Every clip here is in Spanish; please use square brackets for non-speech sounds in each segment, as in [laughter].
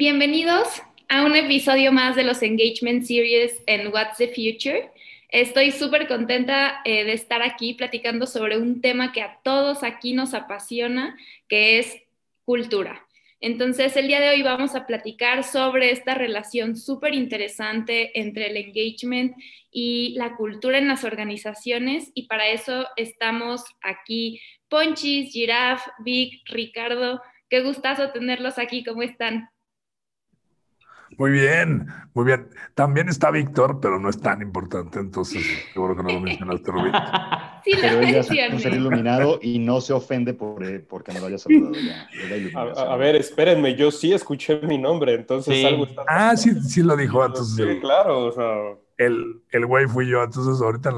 Bienvenidos a un episodio más de los Engagement Series en What's the Future. Estoy súper contenta eh, de estar aquí platicando sobre un tema que a todos aquí nos apasiona, que es cultura. Entonces, el día de hoy vamos a platicar sobre esta relación súper interesante entre el engagement y la cultura en las organizaciones y para eso estamos aquí Ponchis, Giraf, Vic, Ricardo. Qué gustazo tenerlos aquí, ¿cómo están? Muy bien, muy bien. También está Víctor, pero no es tan importante, entonces seguro que no lo mencionaste, Rubí. [laughs] Sí, pero ella es un ser iluminado y no se ofende por, eh, porque me lo haya saludado ya. A, ver, espérenme, yo sí escuché mi nombre, entonces algo está... Ah, sí, sí lo dijo antes. Sí, claro, o sea... El, el güey fui yo, entonces ahorita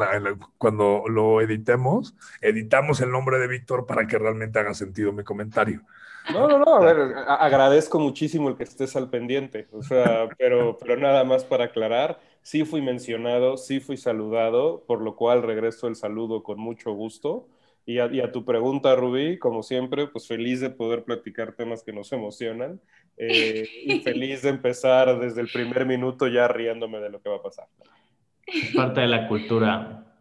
cuando lo editemos, editamos el nombre de Víctor para que realmente haga sentido mi comentario. No, no, no, a ver, agradezco muchísimo el que estés al pendiente, o sea, pero, pero nada más para aclarar, sí fui mencionado, sí fui saludado, por lo cual regreso el saludo con mucho gusto. Y a, tu pregunta, Rubí, como siempre, pues feliz de poder platicar temas que nos emocionan eh, y feliz de empezar desde el primer minuto ya riéndome de lo que va a pasar. Parte de la cultura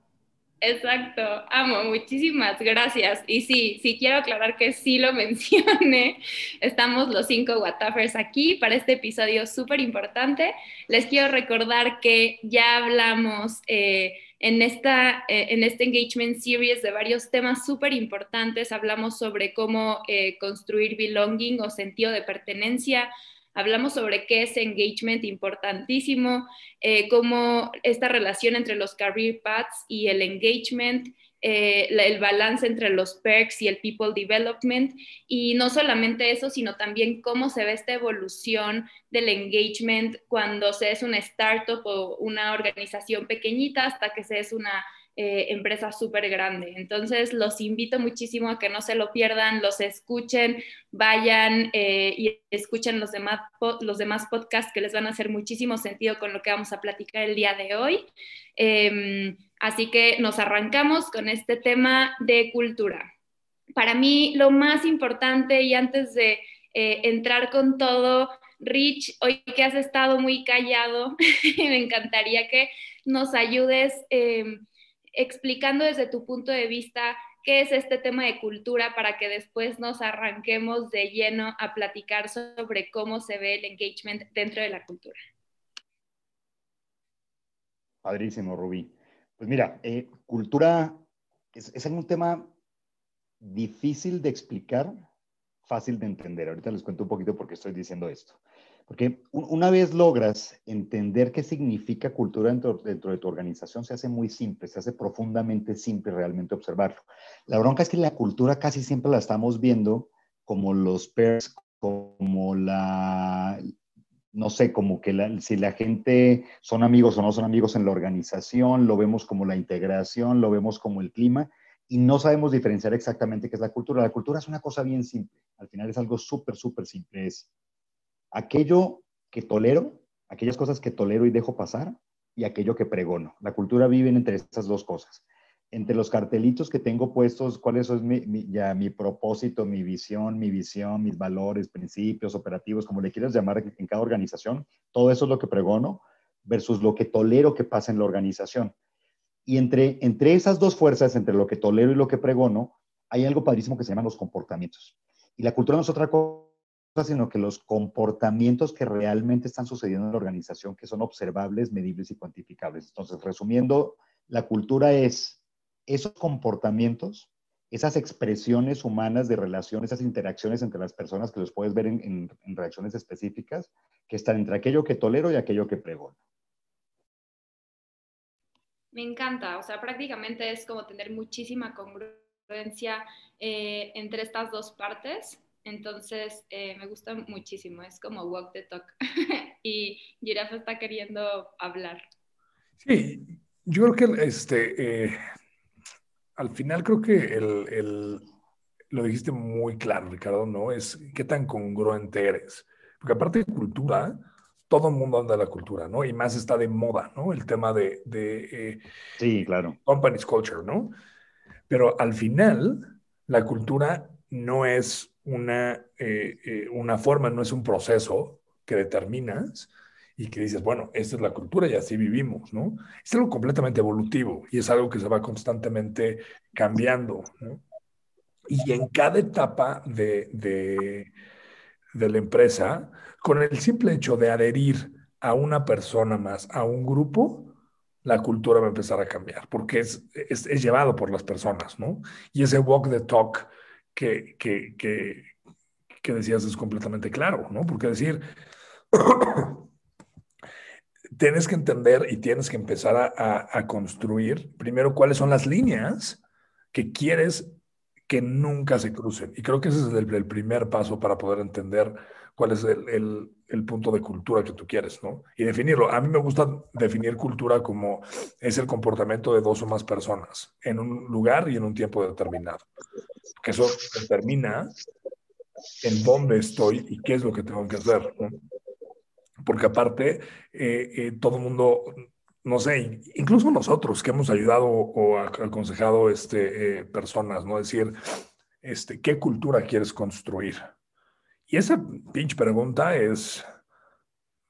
Exacto, amo, muchísimas gracias. Y sí, sí quiero aclarar que sí lo [laughs] mencioné. Estamos los cinco Whatafers aquí para este episodio súper importante. Les quiero recordar que ya hablamos eh, en, esta, eh, en este Engagement Series de varios temas súper importantes. Hablamos sobre cómo eh, construir belonging o sentido de pertenencia Hablamos sobre qué es engagement importantísimo, eh, cómo esta relación entre los career paths y el engagement, eh, el balance entre los perks y el people development. Y no solamente eso, sino también cómo se ve esta evolución del engagement cuando se es una startup o una organización pequeñita hasta que se es una eh, empresa súper grande. Entonces, los invito muchísimo a que no se lo pierdan, los escuchen, vayan eh, y escuchen los demás, los demás podcasts que les van a hacer muchísimo sentido con lo que vamos a platicar el día de hoy. Em, así que nos arrancamos con este tema de cultura. Para mí, lo más importante y antes de eh, entrar con todo, Rich, hoy que has estado muy callado, [laughs] me encantaría que nos ayudes em, explicando desde tu punto de vista qué es este tema de cultura para que después nos arranquemos de lleno a platicar sobre cómo se ve el engagement dentro de la cultura. Padrísimo, Rubí. Pues mira, eh, cultura es, es un tema difícil de explicar, fácil de entender. Ahorita les cuento un poquito por qué estoy diciendo esto. Porque una vez logras entender qué significa cultura dentro, de tu organización, se hace muy simple, se hace profundamente simple realmente observarlo. La bronca es que la cultura casi siempre la estamos viendo como los pairs, como la, no sé, como que si la gente son amigos o no son amigos en la organización, lo vemos como la integración, lo vemos como el clima, y no sabemos diferenciar exactamente qué es la cultura. La cultura es una cosa bien simple, al final es algo súper, súper simple, es aquello que tolero, aquellas cosas que tolero y dejo pasar, y aquello que pregono. La cultura vive entre estas dos cosas. Entre los cartelitos que tengo puestos, cuáles son mi, ya, mi propósito, mi visión, mi visión, mis valores, principios, operativos, como le quieras llamar en cada organización, todo eso es lo que pregono versus lo que tolero que pasa en la organización. Y entre, entre esas dos fuerzas, entre lo que tolero y lo que pregono, hay algo padrísimo que se llaman los comportamientos. Y la cultura no es otra cosa sino que los comportamientos que realmente están sucediendo en la organización, que son observables, medibles y cuantificables. Entonces, resumiendo, la cultura es esos comportamientos, esas expresiones humanas de relación, esas interacciones entre las personas que los puedes ver en, reacciones específicas, que están entre aquello que tolero y aquello que pregono. Me encanta, o sea, prácticamente es como tener muchísima congruencia eh, entre estas dos partes entonces, eh, me gusta muchísimo, es como walk the talk. [laughs] y Giraffe está queriendo hablar. Sí, yo creo que este, eh, al final creo que el, lo dijiste muy claro, Ricardo, ¿no? Es qué tan congruente eres. Porque aparte de cultura, todo el mundo anda de la cultura, ¿no? Y más está de moda, ¿no? El tema de... de eh, sí, claro. Company's culture, ¿no? Pero al final, la cultura no es una, eh, eh, una forma, no es un proceso que determinas y que dices, bueno, esta es la cultura y así vivimos, ¿no? Es algo completamente evolutivo y es algo que se va constantemente cambiando, ¿no? Y en cada etapa de, de, de la empresa, con el simple hecho de adherir a una persona más, a un grupo, la cultura va a empezar a cambiar, porque es, es, es llevado por las personas, ¿no? Y ese walk the talk que, que, que, que decías es completamente claro, ¿no? Porque decir, [coughs] tienes que entender y tienes que empezar a, a, a, construir primero cuáles son las líneas que quieres que nunca se crucen. Y creo que ese es el, el primer paso para poder entender cuál es el, el, el, punto de cultura que tú quieres, ¿no? Y definirlo. A mí me gusta definir cultura como es el comportamiento de dos o más personas en un lugar y en un tiempo determinado. Que eso determina en dónde estoy y qué es lo que tengo que hacer, ¿no? Porque aparte, eh, eh, todo el mundo, no sé, incluso nosotros que hemos ayudado o aconsejado este, eh, personas, ¿no? Decir, este, ¿qué cultura quieres construir? Y esa pinche pregunta es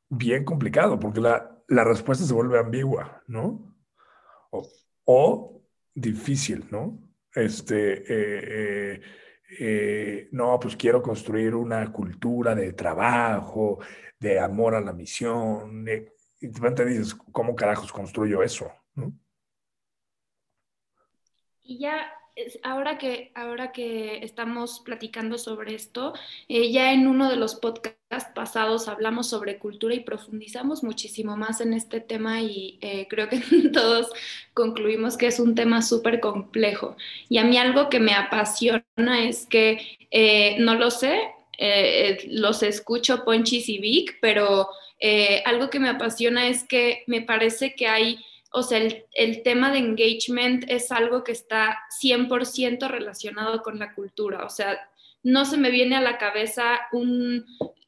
bien complicado porque la, la respuesta se vuelve ambigua, ¿no? O, difícil, ¿no? Este, eh, eh, no, pues quiero construir una cultura de trabajo, de amor a la misión. De, y repente dices, ¿cómo carajos construyo eso? Y ya ahora que, ahora que estamos platicando sobre esto, eh, ya en uno de los podcasts pasados hablamos sobre cultura y profundizamos muchísimo más en este tema y eh, creo que [laughs] todos concluimos que es un tema súper complejo. Y a mí algo que me apasiona es que, eh, no lo sé, los escucho Ponchis y Vic, pero algo que me apasiona es que me parece que hay o sea, el, el, tema de engagement es algo que está 100% relacionado con la cultura. O sea, no se me viene a la cabeza un,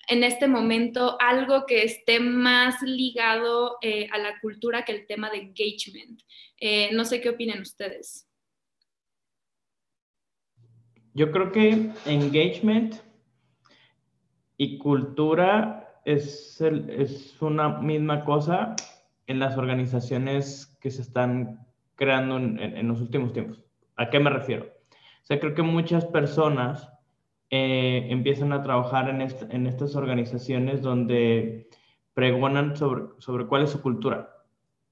en este momento algo que esté más ligado eh, a la cultura que el tema de engagement. Eh, no sé qué opinan ustedes. Yo creo que engagement y cultura es, el, es una misma cosa en las organizaciones que se están creando en, en, los últimos tiempos. ¿A qué me refiero? O sea, creo que muchas personas eh, empiezan a trabajar en, est en, estas organizaciones donde pregonan sobre, sobre cuál es su cultura.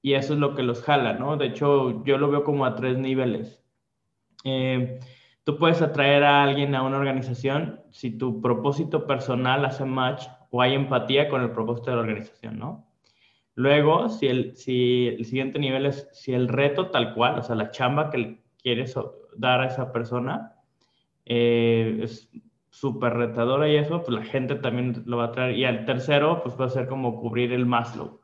Y eso es lo que los jala, ¿no? De hecho, yo lo veo como a tres niveles. Eh, tú puedes atraer a alguien a una organización si tu propósito personal hace match o hay empatía con el propósito de la organización, ¿no? Luego, si el, si el siguiente nivel es si el reto tal cual, o sea, la chamba que quieres dar a esa persona eh, es súper retadora y eso, pues la gente también lo va a traer. Y al tercero, pues va a ser como cubrir el Maslow.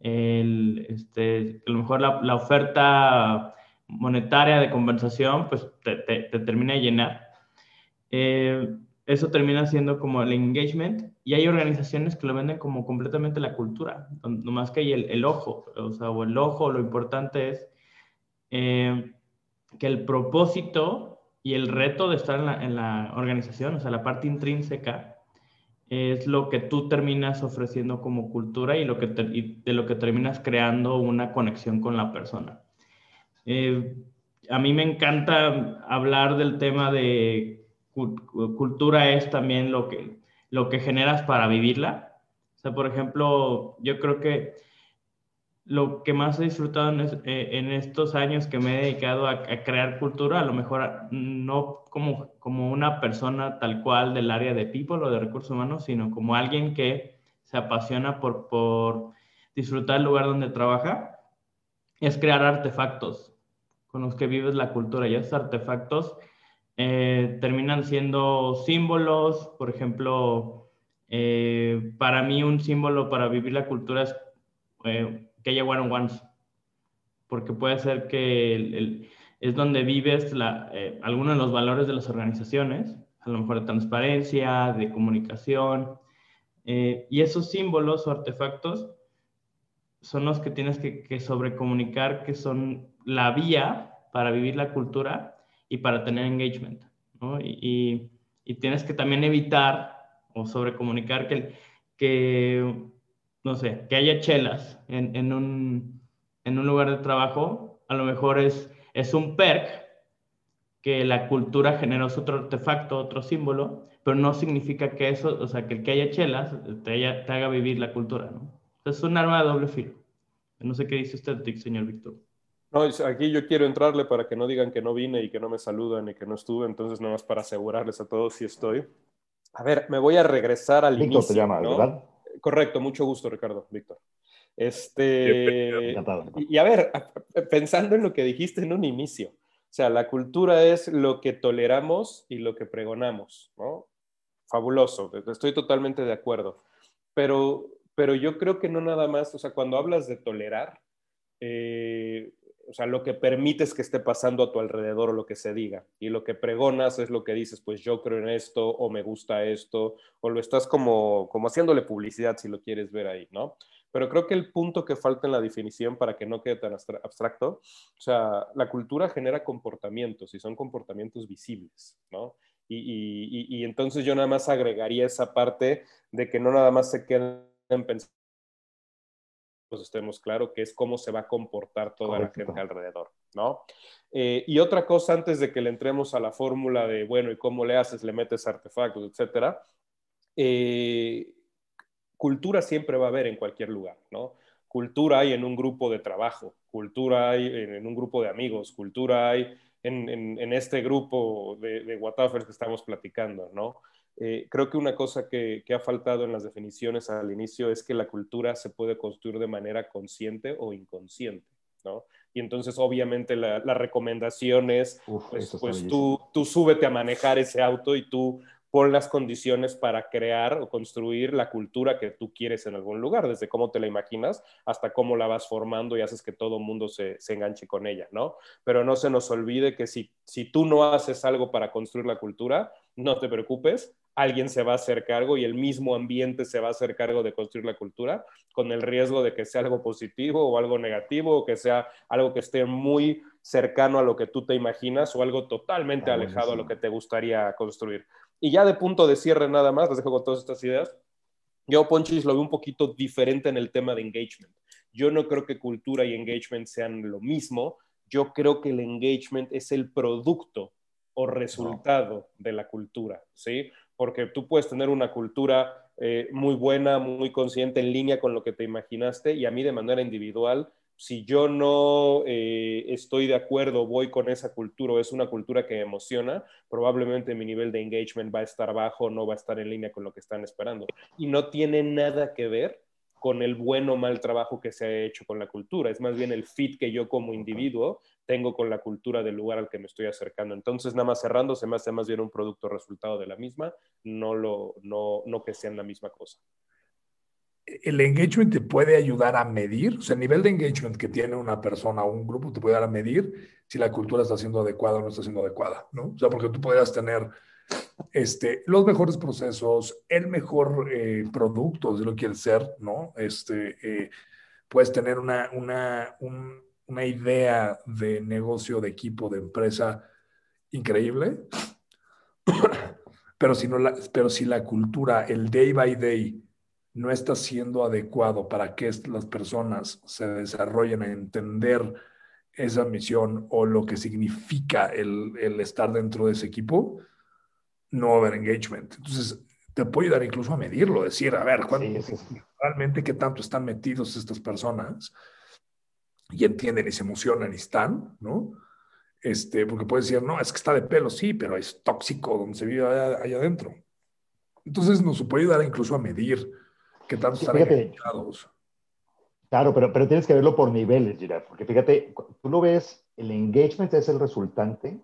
El, este, a lo mejor la, oferta monetaria de compensación, pues te, te, te termina de llenar. Eh, eso termina siendo como el engagement y hay organizaciones que lo venden como completamente la cultura, nomás que hay el, el ojo, o sea, o el ojo, lo importante es eh, que el propósito y el reto de estar en la, en la, organización, o sea, la parte intrínseca, es lo que tú terminas ofreciendo como cultura y, lo que de lo que terminas creando una conexión con la persona. Eh, a mí me encanta hablar del tema de cultura es también lo que, lo que generas para vivirla. O sea, por ejemplo, yo creo que lo que más he disfrutado en, eh, en estos años que me he dedicado a, a, crear cultura, a lo mejor no como, como una persona tal cual del área de people o de recursos humanos, sino como alguien que se apasiona por, por disfrutar el lugar donde trabaja, es crear artefactos con los que vives la cultura. Y esos artefactos eh, terminan siendo símbolos, por ejemplo, eh, para mí un símbolo para vivir la cultura es eh, que haya one-on-ones, porque puede ser que el, el, es donde vives eh, algunos de los valores de las organizaciones, a lo mejor de transparencia, de comunicación, eh, y esos símbolos o artefactos son los que tienes que, que sobrecomunicar, que son la vía para vivir la cultura y para tener engagement, ¿no? Y, y, tienes que también evitar o sobrecomunicar que, que, no sé, que haya chelas en, en, un, en un lugar de trabajo, a lo mejor es, es un perk que la cultura generó otro artefacto, otro símbolo, pero no significa que eso, o sea, que el que haya chelas te, haga vivir la cultura, ¿no? Es un arma de doble filo. No sé qué dice usted, señor Víctor. No, aquí yo quiero entrarle para que no digan que no vine y que no me saludan y que no estuve, entonces nada más para asegurarles a todos si estoy. A ver, me voy a regresar al Víctor inicio. llama, ¿verdad? Correcto, mucho gusto, Ricardo, Víctor. Este, y, a ver, pensando en lo que dijiste en un inicio, o sea, la cultura es lo que toleramos y lo que pregonamos, ¿no? Fabuloso, estoy totalmente de acuerdo. Pero, pero yo creo que no nada más, o sea, cuando hablas de tolerar, eh, o sea, lo que permites que esté pasando a tu alrededor o lo que se diga. Y lo que pregonas es lo que dices, pues yo creo en esto o me gusta esto, o lo estás como, como haciéndole publicidad si lo quieres ver ahí, ¿no? Pero creo que el punto que falta en la definición para que no quede tan abstracto, o sea, la cultura genera comportamientos y son comportamientos visibles, ¿no? Y, y, y, entonces yo nada más agregaría esa parte de que no nada más se queden pensando pues estemos claro que es cómo se va a comportar toda la gente alrededor, ¿no? Eh, y otra cosa antes de que le entremos a la fórmula de, bueno, ¿y cómo le haces? Le metes artefactos, etcétera. Eh, cultura siempre va a haber en cualquier lugar, ¿no? Cultura hay en un grupo de trabajo, cultura hay en, un grupo de amigos, cultura hay en, este grupo de, de que estamos platicando, ¿no? Eh, creo que una cosa que, ha faltado en las definiciones al inicio es que la cultura se puede construir de manera consciente o inconsciente, ¿no? Y entonces, obviamente, la, recomendación es, pues, pues tú, tú súbete a manejar ese auto y tú pon las condiciones para crear o construir la cultura que tú quieres en algún lugar, desde cómo te la imaginas hasta cómo la vas formando y haces que todo el mundo se, se, enganche con ella, ¿no? Pero no se nos olvide que si, si tú no haces algo para construir la cultura, no te preocupes, alguien se va a hacer cargo y el mismo ambiente se va a hacer cargo de construir la cultura, con el riesgo de que sea algo positivo o algo negativo, o que sea algo que esté muy cercano a lo que tú te imaginas o algo totalmente ah, alejado a lo que te gustaría construir. Y ya de punto de cierre nada más, les dejo con todas estas ideas. Yo, Ponchis, lo veo un poquito diferente en el tema de engagement. Yo no creo que cultura y engagement sean lo mismo. Yo creo que el engagement es el producto o resultado de la cultura, ¿sí? Porque tú puedes tener una cultura eh, muy buena, muy consciente en línea con lo que te imaginaste y a mí de manera individual, si yo no eh, estoy de acuerdo, voy con esa cultura o es una cultura que me emociona, probablemente mi nivel de engagement va a estar bajo, no va a estar en línea con lo que están esperando. Y no tiene nada que ver con el buen o mal trabajo que se ha hecho con la cultura, es más bien el fit que yo como individuo tengo con la cultura del lugar al que me estoy acercando. Entonces, nada más cerrando, se me más bien un producto resultado de la misma, no, lo, no, no que sean la misma cosa. El engagement te puede ayudar a medir, o sea, el nivel de engagement que tiene una persona o un grupo te puede dar a medir si la cultura está siendo adecuada o no está siendo adecuada, ¿no? O sea, porque tú podrías tener este, los mejores procesos, el mejor eh, producto, si lo quieres ser, ¿no? Este, eh, puedes tener una, una, un, una idea de negocio, de equipo, de empresa increíble, [coughs] pero si, no la, pero si la cultura, el day by day, no está siendo adecuado para que las personas se desarrollen a entender esa misión o lo que significa el, el estar dentro de ese equipo, no va a haber engagement. Entonces, te puede ayudar incluso a medirlo, decir, a ver, realmente qué tanto están metidos estas personas y entienden y se emocionan y están, ¿no? Este, porque puedes decir, no, es que está de pelo, sí, pero es tóxico donde se vive allá, adentro. Entonces nos puede ayudar incluso a medir qué tanto están enganchados. Claro, pero, pero tienes que verlo por niveles, Girard, porque fíjate, tú lo ves, el engagement es el resultante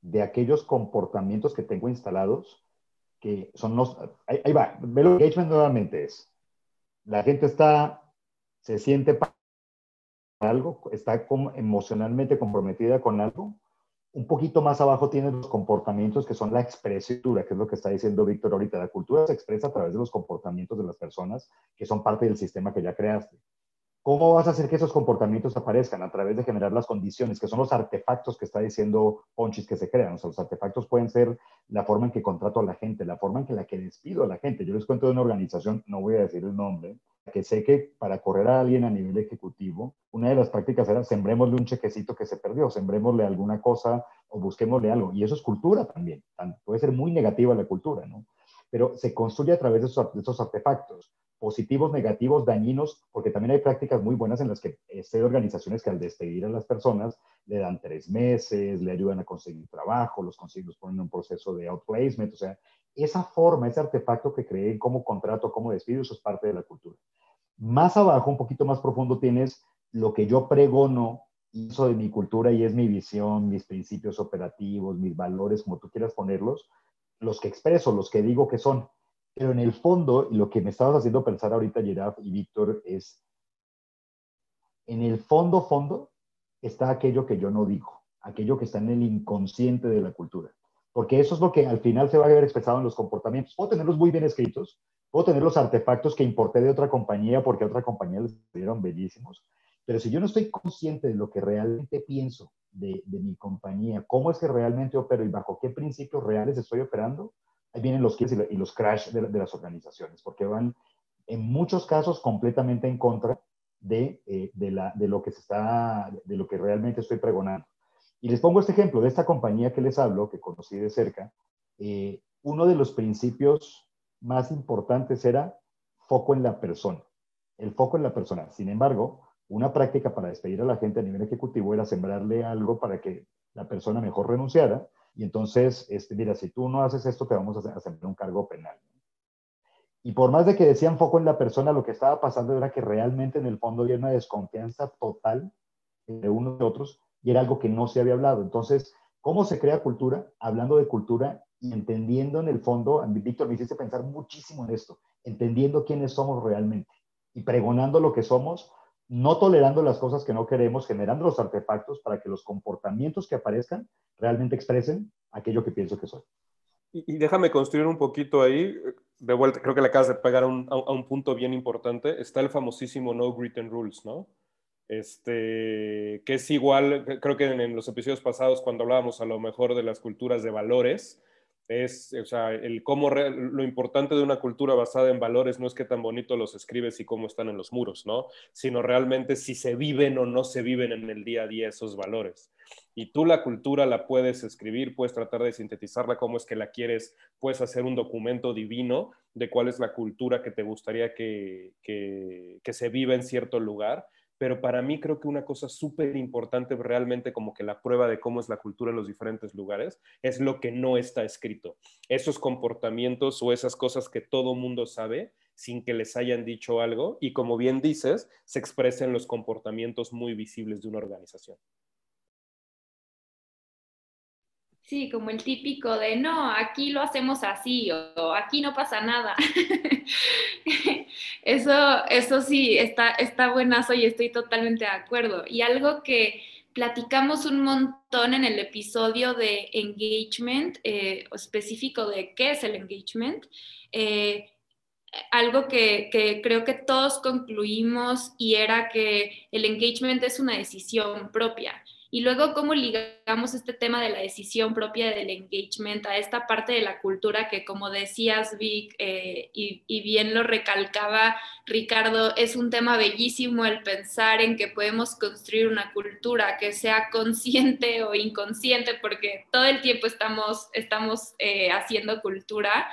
de aquellos comportamientos que tengo instalados, que son los, ahí, ahí va, el engagement nuevamente es, la gente está, se siente algo, está emocionalmente comprometida con algo. Un poquito más abajo tienes los comportamientos que son la expresión, que es lo que está diciendo Víctor ahorita. La cultura se expresa a través de los comportamientos de las personas que son parte del sistema que ya creaste. ¿Cómo vas a hacer que esos comportamientos aparezcan? A través de generar las condiciones, que son los artefactos que está diciendo Ponchis que se crean. O sea, los artefactos pueden ser la forma en que contrato a la gente, la forma en que la que despido a la gente. Yo les cuento de una organización, no voy a decir el nombre, que sé que para correr a alguien a nivel ejecutivo, una de las prácticas era sembrémosle un chequecito que se perdió, sembrémosle alguna cosa o busquémosle algo. Y eso es cultura también. Puede ser muy negativa la cultura, ¿no? Pero se construye a través de esos, de artefactos positivos, negativos, dañinos, porque también hay prácticas muy buenas en las que hay organizaciones que al despedir a las personas le dan tres meses, le ayudan a conseguir trabajo, los consiguen, los ponen en un proceso de outplacement, o sea, esa forma, ese artefacto que creen como contrato, como despido, eso es parte de la cultura. Más abajo, un poquito más profundo, tienes lo que yo pregono, hizo de mi cultura y es mi visión, mis principios operativos, mis valores, como tú quieras ponerlos, los que expreso, los que digo que son pero en el fondo, lo que me estabas haciendo pensar ahorita, Gerard y Víctor, es, en el fondo, fondo, está aquello que yo no digo, aquello que está en el inconsciente de la cultura. Porque eso es lo que al final se va a ver expresado en los comportamientos. Puedo tenerlos muy bien escritos, puedo tener los artefactos que importé de otra compañía porque a otra compañía les dieron bellísimos, pero si yo no estoy consciente de lo que realmente pienso de, mi compañía, cómo es que realmente opero y bajo qué principios reales estoy operando, ahí vienen los kills y los crash de, las organizaciones, porque van en muchos casos completamente en contra de, eh, lo que se está, de lo que realmente estoy pregonando. Y les pongo este ejemplo de esta compañía que les hablo, que conocí de cerca. Eh, uno de los principios más importantes era foco en la persona, el foco en la persona. Sin embargo, una práctica para despedir a la gente a nivel ejecutivo era sembrarle algo para que la persona mejor renunciara y entonces, este, mira, si tú no haces esto, te vamos a hacer un cargo penal. Y por más de que decían foco en la persona, lo que estaba pasando era que realmente en el fondo había una desconfianza total de unos y otros y era algo que no se había hablado. Entonces, ¿cómo se crea cultura? Hablando de cultura y entendiendo en el fondo, Víctor me hiciste pensar muchísimo en esto, entendiendo quiénes somos realmente y pregonando lo que somos no tolerando las cosas que no queremos, generando los artefactos para que los comportamientos que aparezcan realmente expresen aquello que pienso que soy. Y, déjame construir un poquito ahí, de vuelta, creo que le acabas de pegar a un, a un punto bien importante, está el famosísimo No Written Rules, ¿no? Este, que es igual, creo que en, los episodios pasados cuando hablábamos a lo mejor de las culturas de valores, es, o sea, el cómo lo importante de una cultura basada en valores no es qué tan bonito los escribes y cómo están en los muros, ¿no? Sino realmente si se viven o no se viven en el día a día esos valores. Y tú la cultura la puedes escribir, puedes tratar de sintetizarla cómo es que la quieres, puedes hacer un documento divino de cuál es la cultura que te gustaría que, que, que se viva en cierto lugar pero para mí creo que una cosa súper importante realmente como que la prueba de cómo es la cultura en los diferentes lugares es lo que no está escrito. Esos comportamientos o esas cosas que todo mundo sabe sin que les hayan dicho algo y como bien dices, se expresan los comportamientos muy visibles de una organización. Sí, como el típico de no, aquí lo hacemos así o, aquí no pasa nada. [laughs] eso, eso sí, está, está buenazo y estoy totalmente de acuerdo. Y algo que platicamos un montón en el episodio de engagement, eh, específico de qué es el engagement, eh, algo que, que, creo que todos concluimos y era que el engagement es una decisión propia. Y luego, ¿cómo ligamos este tema de la decisión propia del engagement a esta parte de la cultura que, como decías, Vic, eh, y, bien lo recalcaba Ricardo, es un tema bellísimo el pensar en que podemos construir una cultura que sea consciente [laughs] o inconsciente, porque todo el tiempo estamos, estamos eh, haciendo cultura.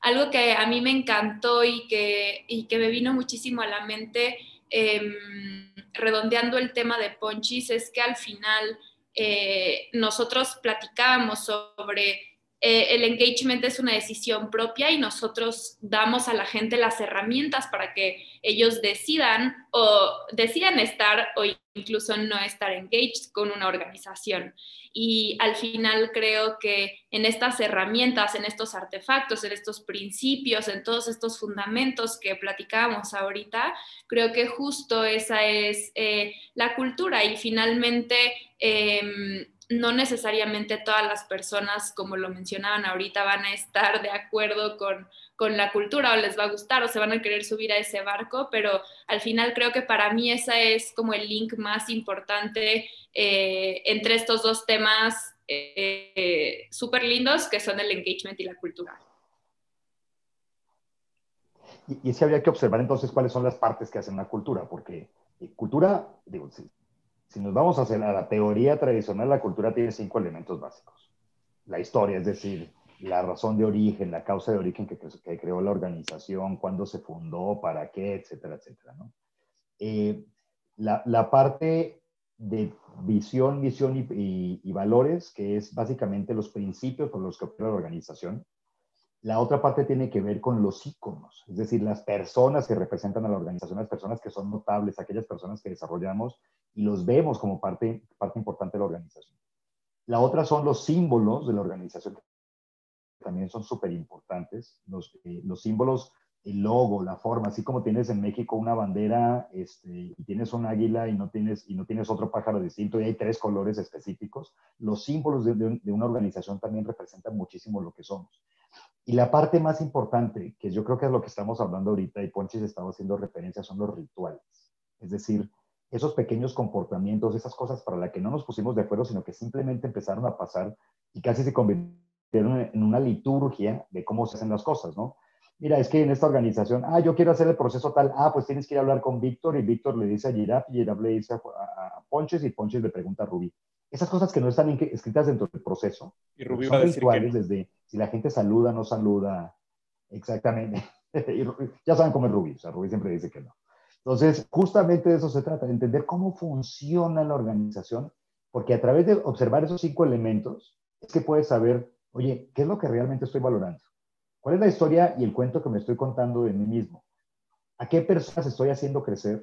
Algo que a mí me encantó y que, y que me vino muchísimo a la mente Em, redondeando el tema de Ponchis, es que al final eh, nosotros platicábamos sobre eh, el engagement es una decisión propia y nosotros damos a la gente las herramientas para que ellos decidan o decidan estar o incluso no estar engaged con una organización. Y al final creo que en estas herramientas, en estos artefactos, en estos principios, en todos estos fundamentos que platicábamos ahorita, creo que justo esa es eh, la cultura y finalmente... Em, no necesariamente todas las personas, como lo mencionaban ahorita, van a estar de acuerdo con, la cultura o les va a gustar o se van a querer subir a ese barco, pero al final creo que para mí ese es como el link más importante eh, entre estos dos temas eh, súper lindos que son el engagement y la cultura. Y, y sí habría que observar entonces cuáles son las partes que hacen la cultura, porque eh, cultura, digo, si nos vamos a hacer a la teoría tradicional, la cultura tiene cinco elementos básicos. La historia, es decir, la razón de origen, la causa de origen que, creó la organización, cuándo se fundó, para qué, etcétera, etcétera. Eh, la, parte de visión, misión y, valores, que es básicamente los principios por los que opera la organización, la otra parte tiene que ver con los íconos, es decir, las personas que representan a la organización, las personas que son notables, aquellas personas que desarrollamos y los vemos como parte, parte importante de la organización. La otra son los símbolos de la organización, que también son súper importantes. Los, eh, los símbolos, el logo, la forma, así como tienes en México una bandera este, y tienes un águila y no, tienes, y no tienes otro pájaro distinto y hay tres colores específicos, los símbolos de una organización también representan muchísimo lo que somos. Y la parte más importante, que yo creo que es lo que estamos hablando ahorita y Ponchis estaba haciendo referencia, son los rituales. Es decir, esos pequeños comportamientos, esas cosas para las que no nos pusimos de acuerdo, sino que simplemente empezaron a pasar y casi se convirtieron en una liturgia de cómo se hacen las cosas, ¿no? Mira, es que en esta organización, ah, yo quiero hacer el proceso tal, ah, pues tienes que ir a hablar con Víctor y Víctor le dice a Giraf y Giraf le dice a, Ponches y Ponches le pregunta a Rubí. Esas cosas que no están escritas dentro del proceso. Y Rubí va a decir que desde si la gente saluda, no saluda, exactamente. [laughs] ya saben cómo es Rubí, o sea, Rubí siempre dice que no. Entonces, justamente de eso se trata, de entender cómo funciona la organización, porque a través de observar esos cinco elementos es que puedes saber, oye, ¿qué es lo que realmente estoy valorando? ¿Cuál es la historia y el cuento que me estoy contando de mí mismo? ¿A qué personas estoy haciendo crecer?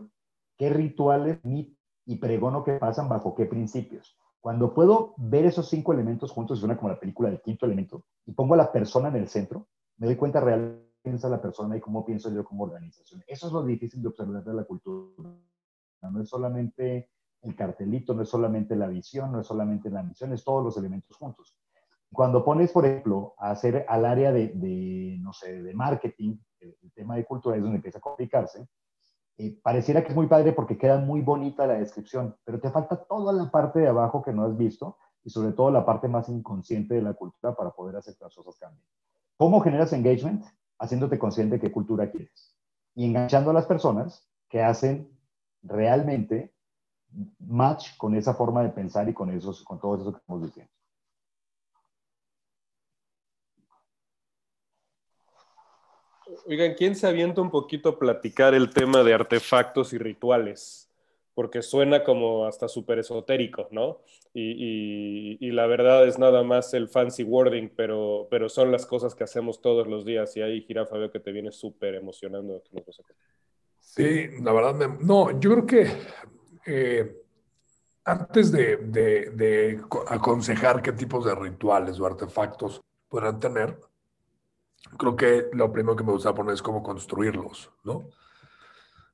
¿Qué rituales y pregono que pasan bajo qué principios? Cuando puedo ver esos cinco elementos juntos, suena como la película del quinto elemento, y pongo a la persona en el centro, me doy cuenta realmente piensa la persona y cómo pienso yo como organización. Eso es lo difícil de observar de la cultura. No es solamente el cartelito, no es solamente la visión, no es solamente la misión, es todos los elementos juntos. Cuando pones, por ejemplo, a hacer al área de, no sé, de marketing, el, tema de cultura es donde empieza a complicarse, eh, pareciera que es muy padre porque queda muy bonita la descripción, pero te falta toda la parte de abajo que no has visto y sobre todo la parte más inconsciente de la cultura para poder hacer que las cosas cambien. ¿Cómo generas engagement? haciéndote consciente de qué cultura quieres y enganchando a las personas que hacen realmente match con esa forma de pensar y con, esos, con todo eso que estamos diciendo. Oigan, ¿quién se avienta un poquito a platicar el tema de artefactos y rituales? porque suena como hasta súper esotérico, ¿no? Y, la verdad es nada más el fancy wording, pero, pero son las cosas que hacemos todos los días y ahí, Jirafa, veo que te viene súper emocionando. Sí, la verdad, no, yo creo que eh, antes de, de, aconsejar qué tipos de rituales o artefactos podrán tener, creo que lo primero que me gusta poner es cómo construirlos, ¿no?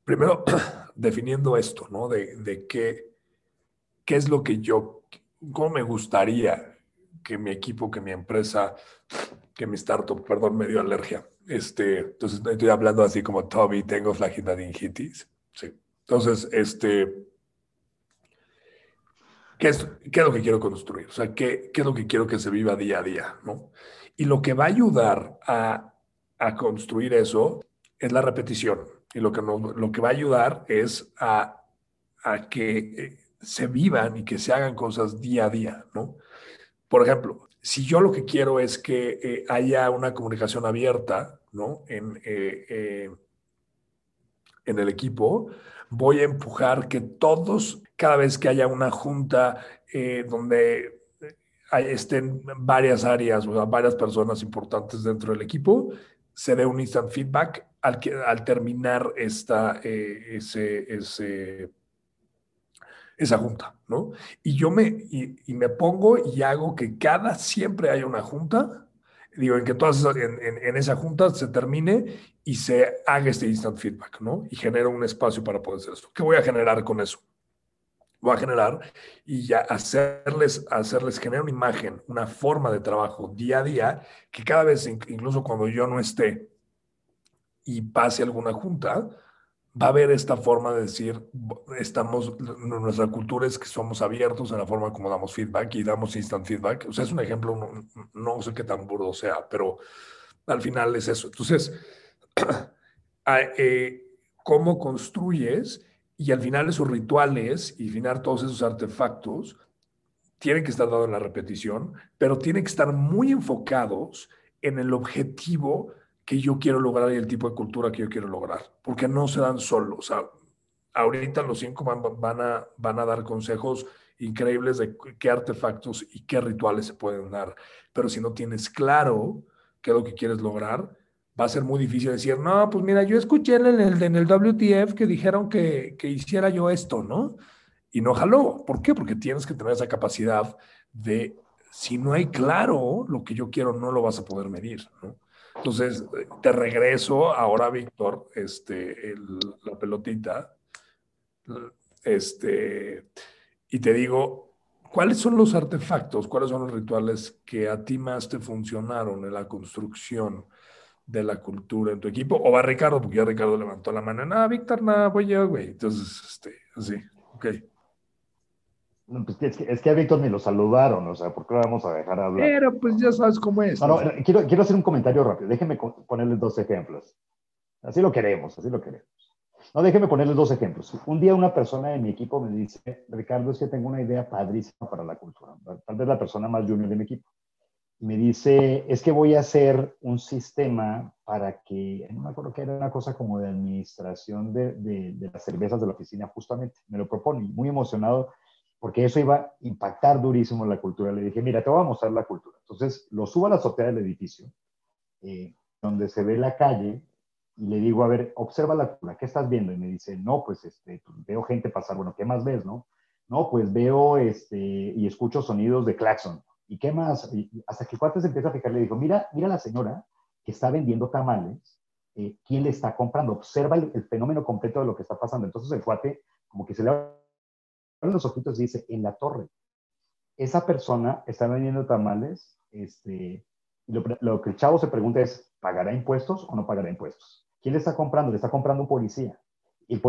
Primero, [clears throat] definiendo esto, ¿no? De, qué, qué es lo que yo, cómo me gustaría que mi equipo, que mi empresa, [sniffs] que mi startup, perdón, me dio alergia. Este, entonces, estoy hablando así como Toby, tengo flagiladingitis. Sí. Entonces, este, ¿qué es, ¿qué es lo que quiero construir? O sea, ¿qué, ¿qué, es lo que quiero que se viva día a día? ¿no? Y lo que va a ayudar a, a construir eso es la repetición y lo que, lo que va a ayudar es a, a, que eh, se vivan y que se hagan cosas día a día, ¿no? Por ejemplo, si yo lo que quiero es que eh, haya una comunicación abierta, ¿no? En, eh, en el equipo, voy a empujar que todos, cada vez que haya una junta donde estén varias áreas, o varias personas importantes dentro del equipo, se dé un instant feedback al, al terminar esta, eh, ese, esa junta, ¿no? Y yo me, y, me pongo y hago que cada, siempre haya una junta, digo, en que todas en, esa junta se termine y se haga este instant feedback, ¿no? Y genero un espacio para poder hacer esto. ¿Qué voy a generar con eso? Voy a generar y ya hacerles, hacerles generar una imagen, una forma de trabajo día a día, que cada vez, incluso cuando yo no esté y pase alguna junta, va a haber esta forma de decir, estamos, nuestra cultura es que somos abiertos en la forma como damos feedback y damos instant feedback. O sea, es un ejemplo, no, no sé qué tan burdo sea, pero al final es eso. Entonces, [clears throat] eh, ¿cómo construyes? Y al final esos rituales y al final todos esos artefactos tienen que estar dados en la repetición, pero tienen que estar muy enfocados en el objetivo que yo quiero lograr y el tipo de cultura que yo quiero lograr, porque no se dan solos. O sea, ahorita los cinco van, van, a, van a dar consejos increíbles de qué artefactos y qué rituales se pueden dar, pero si no tienes claro qué es lo que quieres lograr, va a ser muy difícil decir, no, pues mira, yo escuché en el, en el WTF que dijeron que, que hiciera yo esto, ¿no? Y no jaló. ¿Por qué? Porque tienes que tener esa capacidad de, si no hay claro lo que yo quiero, no lo vas a poder medir, ¿no? Entonces, te regreso ahora, Víctor, este, la pelotita, este, y te digo, ¿cuáles son los artefactos, cuáles son los rituales que a ti más te funcionaron en la construcción de la cultura en tu equipo? O va Ricardo, porque ya Ricardo levantó la mano. No, Víctor, no, voy yo, güey. Entonces, este, así, ok. Pues, es, que, a Víctor ni lo saludaron, o sea, ¿por qué lo vamos a dejar hablar? Pero pues ya sabes cómo es. No, quiero, quiero hacer un comentario rápido. Déjenme ponerles dos ejemplos. Así lo queremos, así lo queremos. No, déjenme ponerles dos ejemplos. Un día una persona de mi equipo me dice, Ricardo, es que tengo una idea padrísima para la cultura. Tal vez la persona más junior de mi equipo me dice, es que voy a hacer un sistema para que, no me acuerdo que era una cosa como de administración de, de, las cervezas de la oficina, justamente, me lo propone, muy emocionado, porque eso iba a impactar durísimo la cultura. Le dije, mira, te voy a mostrar la cultura. Entonces, lo subo a la azotea del edificio, eh, donde se ve la calle, y le digo, a ver, observa la cultura, ¿qué estás viendo? Y me dice, no, pues, este, pues, veo gente pasar, bueno, ¿qué más ves, no? No, pues veo este, y escucho sonidos de claxon. ¿Y qué más? hasta que el cuate se empieza a fijar, le digo, mira, mira la señora que está vendiendo tamales, eh, ¿quién le está comprando? Observa el, fenómeno completo de lo que está pasando. Entonces el cuate como que se le abren los ojitos y dice, en la torre. Esa persona está vendiendo tamales, este, lo, lo, que el chavo se pregunta es, ¿pagará impuestos o no pagará impuestos? ¿Quién le está comprando? Le está comprando un policía. ¿Y el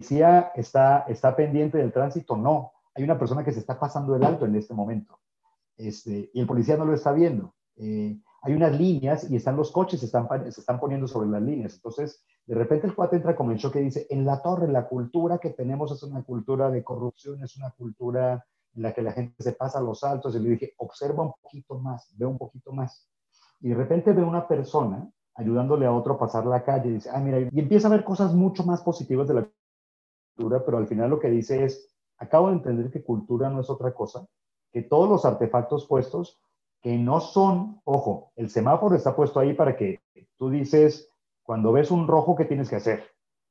policía está, está pendiente del tránsito? No hay una persona que se está pasando el alto en este momento este, y el policía no lo está viendo. Eh, hay unas líneas y están los coches, se están, se están poniendo sobre las líneas. Entonces, de repente el cuate entra como el choque y dice, en la torre, la cultura que tenemos es una cultura de corrupción, es una cultura en la que la gente se pasa a los altos. Y le dije, observa un poquito más, ve un poquito más. Y de repente ve una persona ayudándole a otro a pasar la calle y dice, ah, mira, y empieza a ver cosas mucho más positivas de la cultura, pero al final lo que dice es, acabo de entender que cultura no es otra cosa que todos los artefactos puestos que no son, ojo, el semáforo está puesto ahí para que tú dices, cuando ves un rojo, ¿qué tienes que hacer?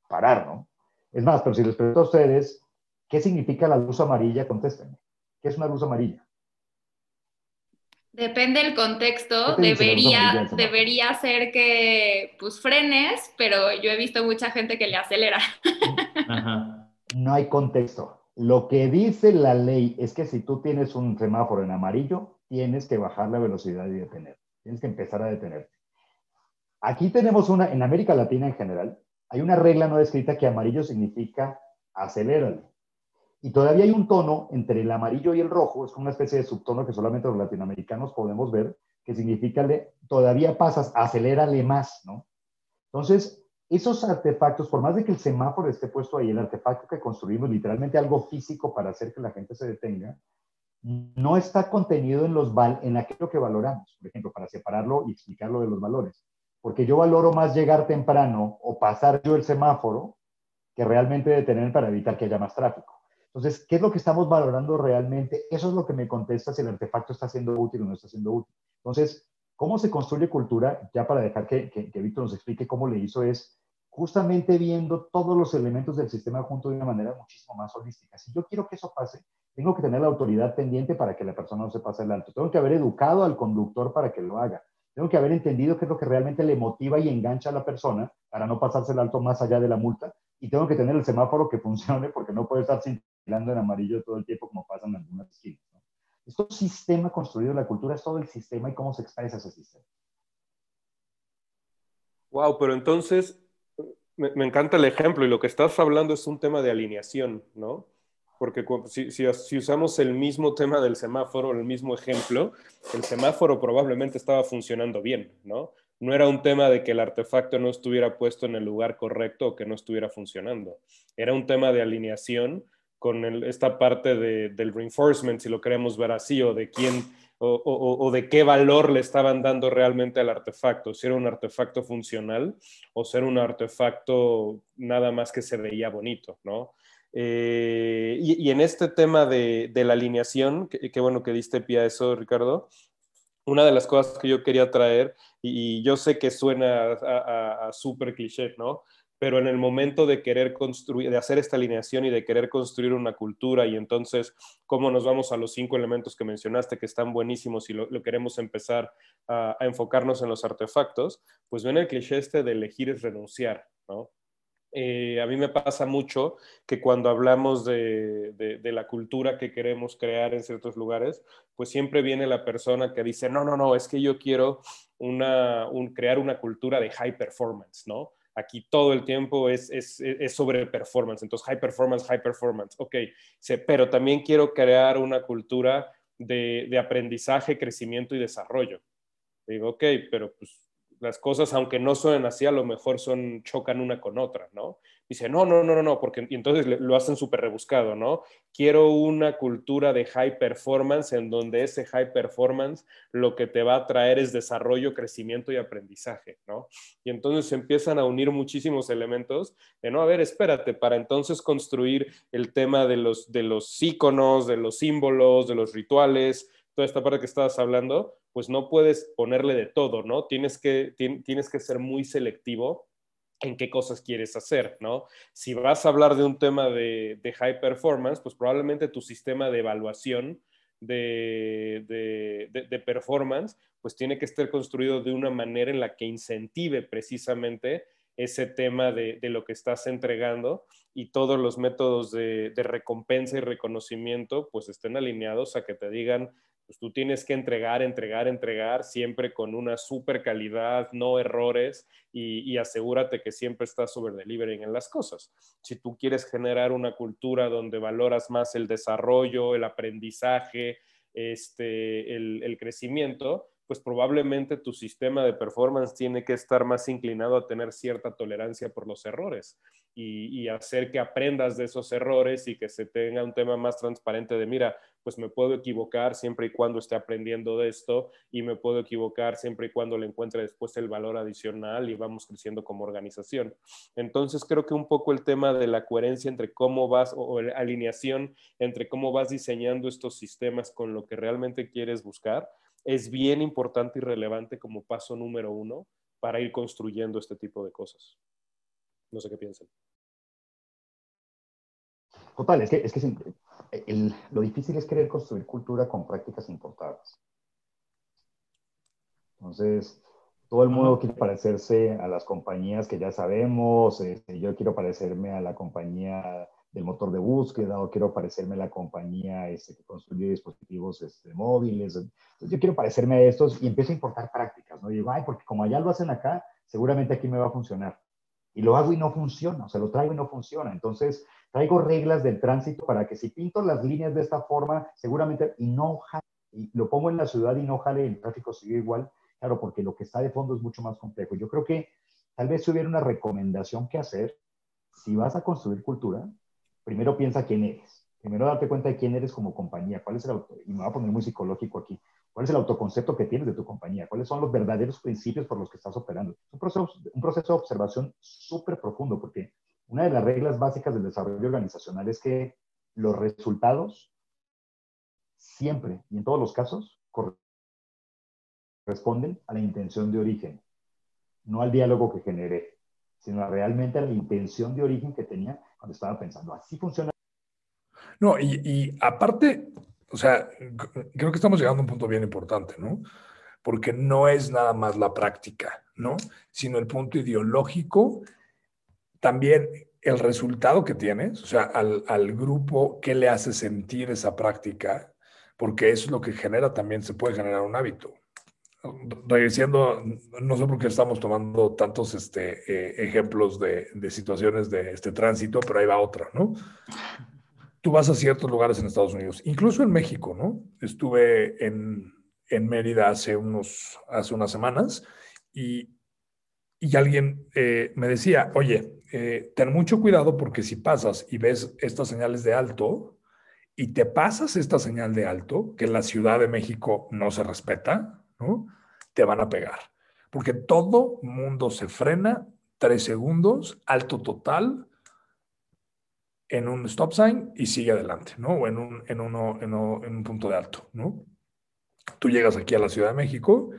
Parar, ¿no? Es más, pero si les pregunto a ustedes, ¿qué significa la luz amarilla? Contéstenme. ¿Qué es una luz amarilla? Depende del contexto, debería, debería ser que pues frenes, pero yo he visto mucha gente que le acelera. No hay contexto. Lo que dice la ley es que si tú tienes un semáforo en amarillo, tienes que bajar la velocidad y detener. Tienes que empezar a detenerte. Aquí tenemos una, en América Latina en general, hay una regla no escrita que amarillo significa acelérale. Y todavía hay un tono entre el amarillo y el rojo, es una especie de subtono que solamente los latinoamericanos podemos ver, que significa todavía pasas, acelérale más, ¿no? Entonces, esos artefactos, por más de que el semáforo esté puesto ahí, el artefacto que construimos, literalmente algo físico para hacer que la gente se detenga, no está contenido en, los en aquello que valoramos, por ejemplo, para separarlo y explicarlo de los valores. Porque yo valoro más llegar temprano o pasar yo el semáforo que realmente detener para evitar que haya más tráfico. Entonces, ¿qué es lo que estamos valorando realmente? Eso es lo que me contesta si el artefacto está siendo útil o no está siendo útil. Entonces, ¿cómo se construye cultura? Ya para dejar que, que, Víctor nos explique cómo le hizo es, justamente viendo todos los elementos del sistema junto de una manera muchísimo más holística. Si yo quiero que eso pase, tengo que tener la autoridad pendiente para que la persona no se pase el alto. Tengo que haber educado al conductor para que lo haga. Tengo que haber entendido qué es lo que realmente le motiva y engancha a la persona para no pasarse el alto más allá de la multa. y tengo que tener el semáforo que funcione porque no puedo estar cintilando en amarillo todo el tiempo como pasa en algunas esquinas. Es un sistema construido, la cultura es todo el sistema y cómo se expresa ese sistema. Wow, pero entonces me, encanta el ejemplo y lo que estás hablando es un tema de alineación, ¿no? Porque si, si, si, usamos el mismo tema del semáforo, el mismo ejemplo, el semáforo probablemente estaba funcionando bien, ¿no? No era un tema de que el artefacto no estuviera puesto en el lugar correcto o que no estuviera funcionando. Era un tema de alineación con el, esta parte de, del reinforcement, si lo queremos ver así, o de quién o, o, o, de qué valor le estaban dando realmente al artefacto, si era un artefacto funcional o si era un artefacto nada más que se veía bonito, ¿no? Eh, y, y, en este tema de, de la alineación, qué bueno que diste pie a eso, Ricardo, una de las cosas que yo quería traer, y, y yo sé que suena a, a, a súper cliché, ¿no? Pero en el momento de querer construir, de hacer esta alineación y de querer construir una cultura y entonces cómo nos vamos a los cinco elementos que mencionaste que están buenísimos y lo, lo queremos empezar a, a, enfocarnos en los artefactos, pues ven el cliché este de elegir es renunciar, ¿no? Eh, a mí me pasa mucho que cuando hablamos de, de, de, la cultura que queremos crear en ciertos lugares, pues siempre viene la persona que dice, no, no, no, es que yo quiero una, un, crear una cultura de high performance, ¿no? Aquí todo el tiempo es, es, es, sobre performance, entonces high performance, high performance, ok, pero también quiero crear una cultura de, de aprendizaje, crecimiento y desarrollo. Digo, ok, pero pues las cosas, aunque no suenen así, a lo mejor son, chocan una con otra, ¿no? Dice, no, no, no, no, no, porque y entonces lo hacen súper rebuscado, ¿no? Quiero una cultura de high performance en donde ese high performance lo que te va a traer es desarrollo, crecimiento y aprendizaje, ¿no? Y entonces se empiezan a unir muchísimos elementos de, no, a ver, espérate, para entonces construir el tema de los, de los íconos, de los símbolos, de los rituales, toda esta parte que estabas hablando, pues no puedes ponerle de todo, ¿no? Tienes que, tienes que ser muy selectivo en qué cosas quieres hacer, ¿no? Si vas a hablar de un tema de, de high performance, pues probablemente tu sistema de evaluación de, de, de, de, performance, pues tiene que estar construido de una manera en la que incentive precisamente ese tema de, lo que estás entregando y todos los métodos de, recompensa y reconocimiento pues estén alineados a que te digan, pues tú tienes que entregar, entregar, entregar, siempre con una super calidad, no errores y, asegúrate que siempre estás sobre delivering en las cosas. Si tú quieres generar una cultura donde valoras más el desarrollo, el aprendizaje, este, el, el crecimiento, pues probablemente tu sistema de performance tiene que estar más inclinado a tener cierta tolerancia por los errores y, y, hacer que aprendas de esos errores y que se tenga un tema más transparente de, mira, pues me puedo equivocar siempre y cuando esté aprendiendo de esto y me puedo equivocar siempre y cuando le encuentre después el valor adicional y vamos creciendo como organización. Entonces creo que un poco el tema de la coherencia entre cómo vas o, o alineación entre cómo vas diseñando estos sistemas con lo que realmente quieres buscar es bien importante y relevante como paso número uno para ir construyendo este tipo de cosas. No sé qué piensan. Total, es que, es que el, lo difícil es querer construir cultura con prácticas importadas. Entonces, todo el mundo quiere parecerse a las compañías que ya sabemos, este, yo quiero parecerme a la compañía del motor de búsqueda o quiero parecerme a la compañía este, que construye dispositivos este, móviles. Entonces, yo quiero parecerme a estos y empiezo a importar prácticas, ¿no? Y digo, ay, porque como allá lo hacen acá, seguramente aquí me va a funcionar. Y lo hago y no funciona, o sea, lo traigo y no funciona. Entonces, traigo reglas del tránsito para que si pinto las líneas de esta forma, seguramente, y no y lo pongo en la ciudad y no jale, el tráfico sigue igual, claro, porque lo que está de fondo es mucho más complejo. Yo creo que tal vez si hubiera una recomendación que hacer, si vas a construir cultura, primero piensa quién eres. Primero date cuenta de quién eres como compañía, cuál es el auto, y me voy a poner muy psicológico aquí, cuál es el autoconcepto que tienes de tu compañía, cuáles son los verdaderos principios por los que estás operando. Es un proceso, un proceso de observación súper profundo, porque una de las reglas básicas del desarrollo organizacional es que los resultados siempre y en todos los casos corresponden a la intención de origen, no al diálogo que generé, sino realmente a la intención de origen que tenía cuando estaba pensando. Así funciona. No, y, y aparte, o sea, creo que estamos llegando a un punto bien importante, ¿no? Porque no es nada más la práctica, ¿no? Sino el punto ideológico. También el resultado que tienes, o sea, al, al, grupo, qué le hace sentir esa práctica, porque eso es lo que genera también, se puede generar un hábito. Regresando, no sé por qué estamos tomando tantos este, eh, ejemplos de, de, situaciones de este tránsito, pero ahí va otra, ¿no? Tú vas a ciertos lugares en Estados Unidos, incluso en México, ¿no? Estuve en, en Mérida hace, unos, hace unas semanas y, y alguien eh, me decía, oye, eh, ten mucho cuidado porque si pasas y ves estas señales de alto y te pasas esta señal de alto, que la Ciudad de México no se respeta, te van a pegar. Porque todo mundo se frena tres segundos, alto total, en un stop sign y sigue adelante, ¿no? O en un, uno, en, en un punto de alto, ¿no? Tú llegas aquí a la Ciudad de México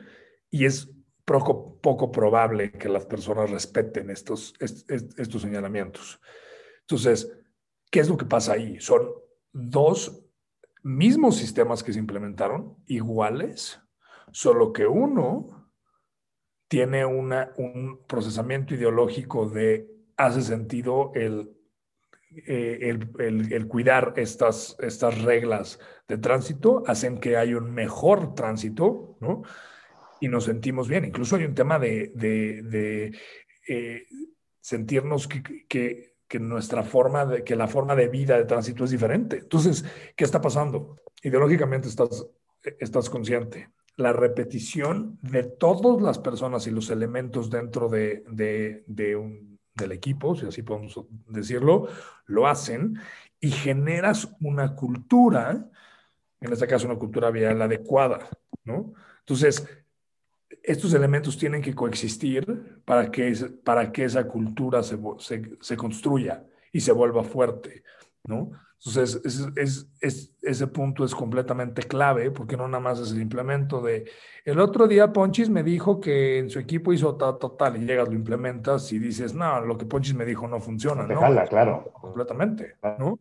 y es poco, poco probable que las personas respeten estos, estos señalamientos. Entonces, ¿qué es lo que pasa ahí? Son dos mismos sistemas que se implementaron, iguales, solo que uno tiene una, un procesamiento ideológico de hace sentido el, eh, el, el, el, cuidar estas, estas reglas de tránsito, hacen que haya un mejor tránsito, ¿no? Y nos sentimos bien. Incluso hay un tema de, eh, sentirnos que, nuestra forma, de, que la forma de vida de tránsito es diferente. Entonces, ¿qué está pasando? Ideológicamente estás, consciente. La repetición de todas las personas y los elementos dentro de, del equipo, si así podemos decirlo, lo hacen y generas una cultura, en este caso una cultura vial adecuada, ¿no? Entonces, estos elementos tienen que coexistir para que, para que esa cultura se, se, construya y se vuelva fuerte, ¿no? Entonces, es, es, ese punto es completamente clave porque no nada más es el implemento de... El otro día Ponchis me dijo que en su equipo hizo tal, tal, y llegas, lo implementas y dices, no, lo que Ponchis me dijo no funciona, ¿no? Jala, claro. Completamente, ¿no?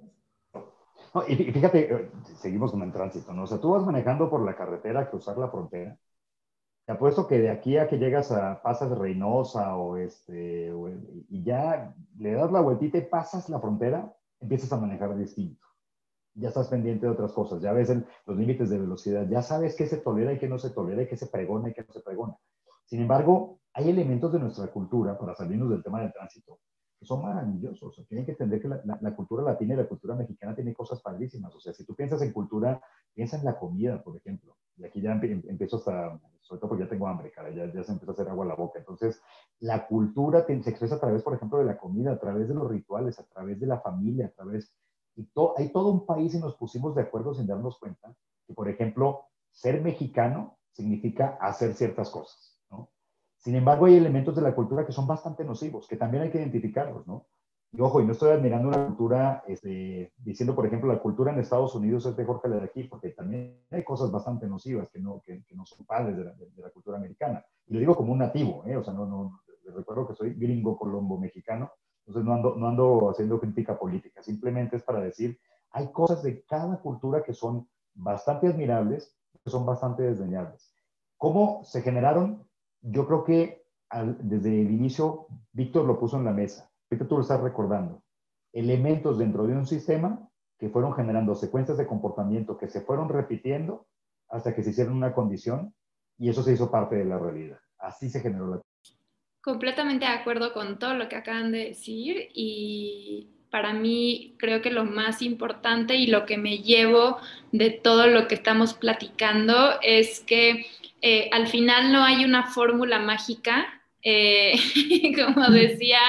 no y fíjate, eh, seguimos con el tránsito, ¿no? O sea, tú vas manejando por la carretera a cruzar la frontera te apuesto que de aquí a que llegas a pasas Reynosa o este, y ya le das la vueltita y pasas la frontera, empiezas a manejar distinto. Ya estás pendiente de otras cosas, ya ves los límites de velocidad, ya sabes qué se tolera y qué no se tolera y qué se pregona y qué no se pregona. Sin embargo, hay elementos de nuestra cultura, para salirnos del tema del tránsito, que son maravillosos. Tienen que entender que la, la, cultura latina y la cultura mexicana tienen cosas padrísimas. O sea, si tú piensas en cultura, piensa en la comida, por ejemplo. Y aquí ya empiezo hasta sobre todo porque ya tengo hambre, cara, ya, ya se empieza a hacer agua en la boca. Entonces, la cultura se expresa a través, por ejemplo, de la comida, a través de los rituales, a través de la familia, a través... Y hay todo un país y nos pusimos de acuerdo sin darnos cuenta que, por ejemplo, ser mexicano significa hacer ciertas cosas. Sin embargo, hay elementos de la cultura que son bastante nocivos, que también hay que identificarlos, ¿no? Y ojo, y no estoy admirando una cultura, este, diciendo, por ejemplo, la cultura en Estados Unidos es mejor que la de aquí, porque también hay cosas bastante nocivas que no, que, no son padres de la, de, la, cultura americana. Y lo digo como un nativo, ¿eh? o sea, no, no, recuerdo que soy gringo colombo mexicano, entonces no ando, no ando haciendo crítica política, simplemente es para decir, hay cosas de cada cultura que son bastante admirables, que son bastante desdeñables. ¿Cómo se generaron? Yo creo que al, desde el inicio, Víctor lo puso en la mesa ahorita tú lo estás recordando, elementos dentro de un sistema que fueron generando secuencias de comportamiento que se fueron repitiendo hasta que se hicieron una condición y eso se hizo parte de la realidad. Así se generó la... Completamente de acuerdo con todo lo que acaban de decir y para mí creo que lo más importante y lo que me llevo de todo lo que estamos platicando es que eh, al final no hay una fórmula mágica eh, [laughs] como decía,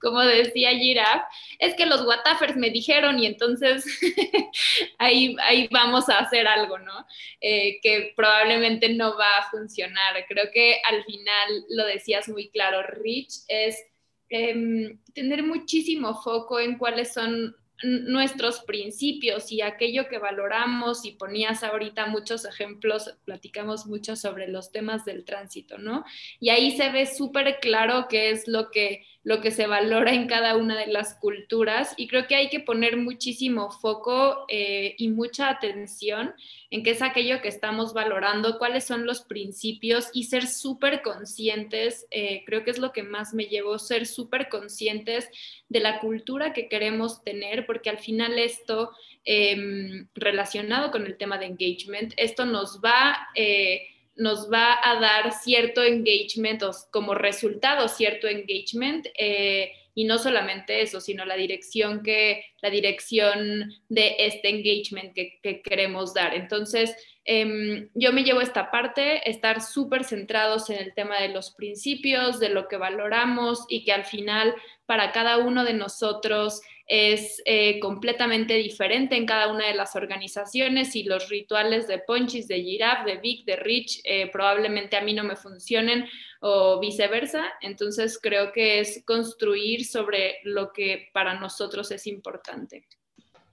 como decía Giraffe, es que los Watafers me dijeron y entonces [laughs] ahí, vamos a hacer algo, ¿no? Eh, que probablemente no va a funcionar. Creo que al final lo decías muy claro, Rich, es em, tener muchísimo foco en cuáles son nuestros principios y aquello que valoramos y ponías ahorita muchos ejemplos, platicamos mucho sobre los temas del tránsito, ¿no? Y ahí se ve súper claro qué es lo que lo que se valora en cada una de las culturas. Y creo que hay que poner muchísimo foco eh, y mucha atención en qué es aquello que estamos valorando, cuáles son los principios y ser súper conscientes, eh, creo que es lo que más me llevó, ser súper conscientes de la cultura que queremos tener, porque al final esto, em, relacionado con el tema de engagement, esto nos va... Eh, nos va a dar cierto engagement o como resultado cierto engagement eh, y no solamente eso, sino la dirección que la dirección de este engagement que, queremos dar. Entonces, em, yo me llevo esta parte, estar súper centrados en el tema de los principios, de lo que valoramos y que al final para cada uno de nosotros es eh, completamente diferente en cada una de las organizaciones y los rituales de Ponchis, de Giraffe, de Vic, de Rich, eh, probablemente a mí no me funcionen o viceversa. Entonces creo que es construir sobre lo que para nosotros es importante.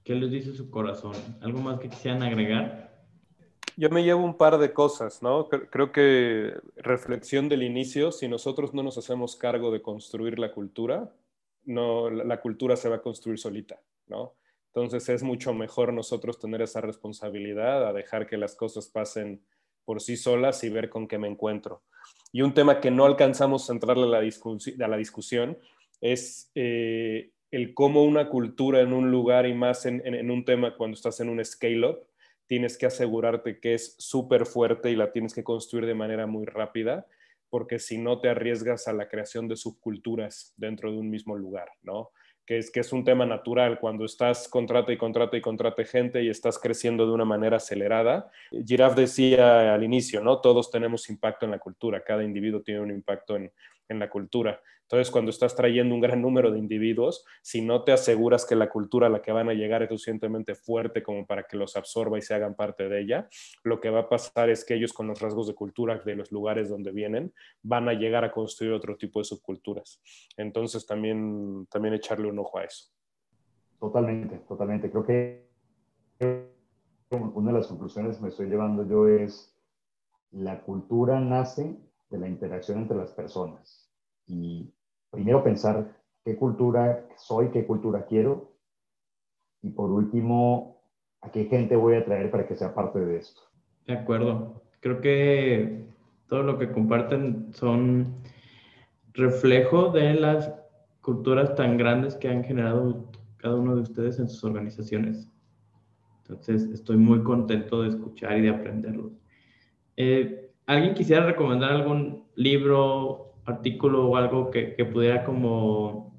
¿Qué les dice su corazón? ¿Algo más que quisieran agregar? Yo me llevo un par de cosas, ¿no? Creo que reflexión del inicio, si nosotros no nos hacemos cargo de construir la cultura, no, la cultura se va a construir solita, ¿no? Entonces es mucho mejor nosotros tener esa responsabilidad a dejar que las cosas pasen por sí solas y ver con qué me encuentro. Y un tema que no alcanzamos a entrarle a la, discusión es eh, el cómo una cultura en un lugar y más en, en un tema cuando estás en un scale-up, tienes que asegurarte que es súper fuerte y la tienes que construir de manera muy rápida porque si no te arriesgas a la creación de subculturas dentro de un mismo lugar, ¿no? Que es, que es un tema natural cuando estás contrata y contrata y contrata gente y estás creciendo de una manera acelerada. Giraffe decía al inicio, ¿no? Todos tenemos impacto en la cultura, cada individuo tiene un impacto en, en la cultura. Entonces, cuando estás trayendo un gran número de individuos, si no te aseguras que la cultura a la que van a llegar es suficientemente fuerte como para que los absorba y se hagan parte de ella, lo que va a pasar es que ellos con los rasgos de cultura de los lugares donde vienen van a llegar a construir otro tipo de subculturas. Entonces, también, también echarle un ojo a eso. Totalmente, totalmente. Creo que una de las conclusiones que me estoy llevando yo es la cultura nace de la interacción entre las personas. Y primero pensar qué cultura soy, qué cultura quiero. Y por último, a qué gente voy a traer para que sea parte de esto. De acuerdo. Creo que todo lo que comparten son reflejo de las culturas tan grandes que han generado cada uno de ustedes en sus organizaciones. Entonces, estoy muy contento de escuchar y de aprenderlos. Eh, ¿Alguien quisiera recomendar algún libro, artículo o algo que, pudiera como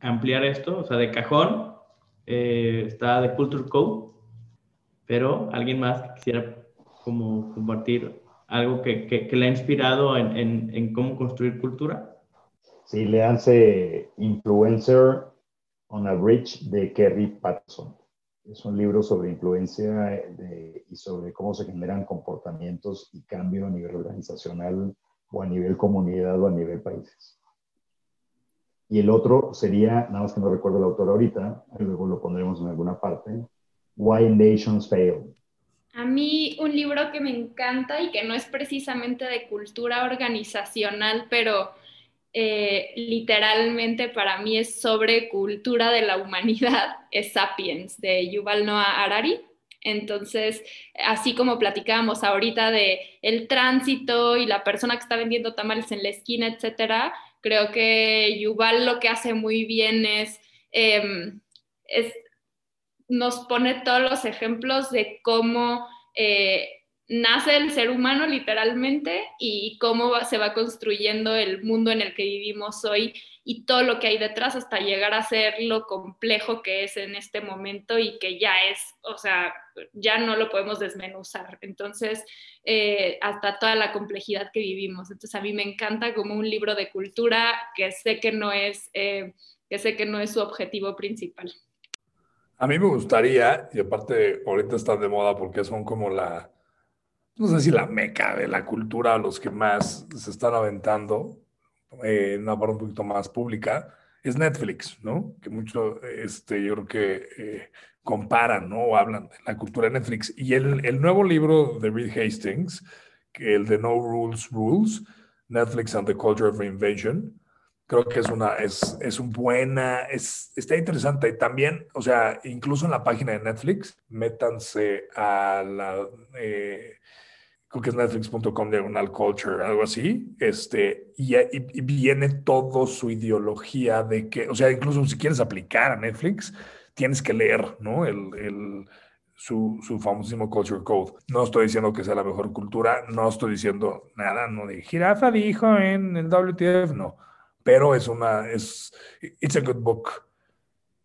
ampliar esto? O sea, de cajón eh, está The Culture Code, pero alguien más que quisiera como compartir algo que, le ha inspirado en, cómo construir cultura. Sí, le hace Influencer on a Bridge de Kerry Patterson. Es un libro sobre influencia y sobre cómo se generan comportamientos y cambio a nivel organizacional o a nivel comunidad o a nivel países. Y el otro sería, nada más que no recuerdo el autor ahorita, luego lo pondremos en alguna parte, Why Nations Fail. A mí un libro que me encanta y que no es precisamente de cultura organizacional, pero eh, literalmente para mí es sobre cultura de la humanidad, [laughs] es Sapiens, de Yuval Noah Harari. Entonces, así como platicábamos ahorita de el tránsito y la persona que está vendiendo tamales en la esquina, etcétera, creo que Yuval lo que hace muy bien es, em, nos pone todos los ejemplos de cómo eh, nace el ser humano literalmente y cómo se va construyendo el mundo en el que vivimos hoy y todo lo que hay detrás hasta llegar a ser lo complejo que es en este momento y que ya es, o sea, ya no lo podemos desmenuzar. Entonces, eh, hasta toda la complejidad que vivimos. Entonces, a mí me encanta como un libro de cultura que sé que no es, eh, que sé que no es su objetivo principal. A mí me gustaría, y aparte ahorita están de moda porque son como la, no sé si la meca de la cultura, los que más se están aventando eh, en una parte un poquito más pública, es Netflix, ¿no? Que mucho, este, yo creo que eh, comparan, ¿no? O hablan de la cultura de Netflix. Y el, el nuevo libro de Reed Hastings, que el de No Rules Rules, Netflix and the Culture of Reinvention, Creo que es una, es, es un buena, es, está interesante. También, o sea, incluso en la página de Netflix, métanse a la, eh, creo que es netflix.com diagonal culture, algo así, este, y, y, viene todo su ideología de que, o sea, incluso si quieres aplicar a Netflix, tienes que leer, ¿no? El, el su, su famosísimo Culture Code. No estoy diciendo que sea la mejor cultura, no estoy diciendo nada, no de Jirafa dijo en el WTF, no, pero es una, es, it's a good book.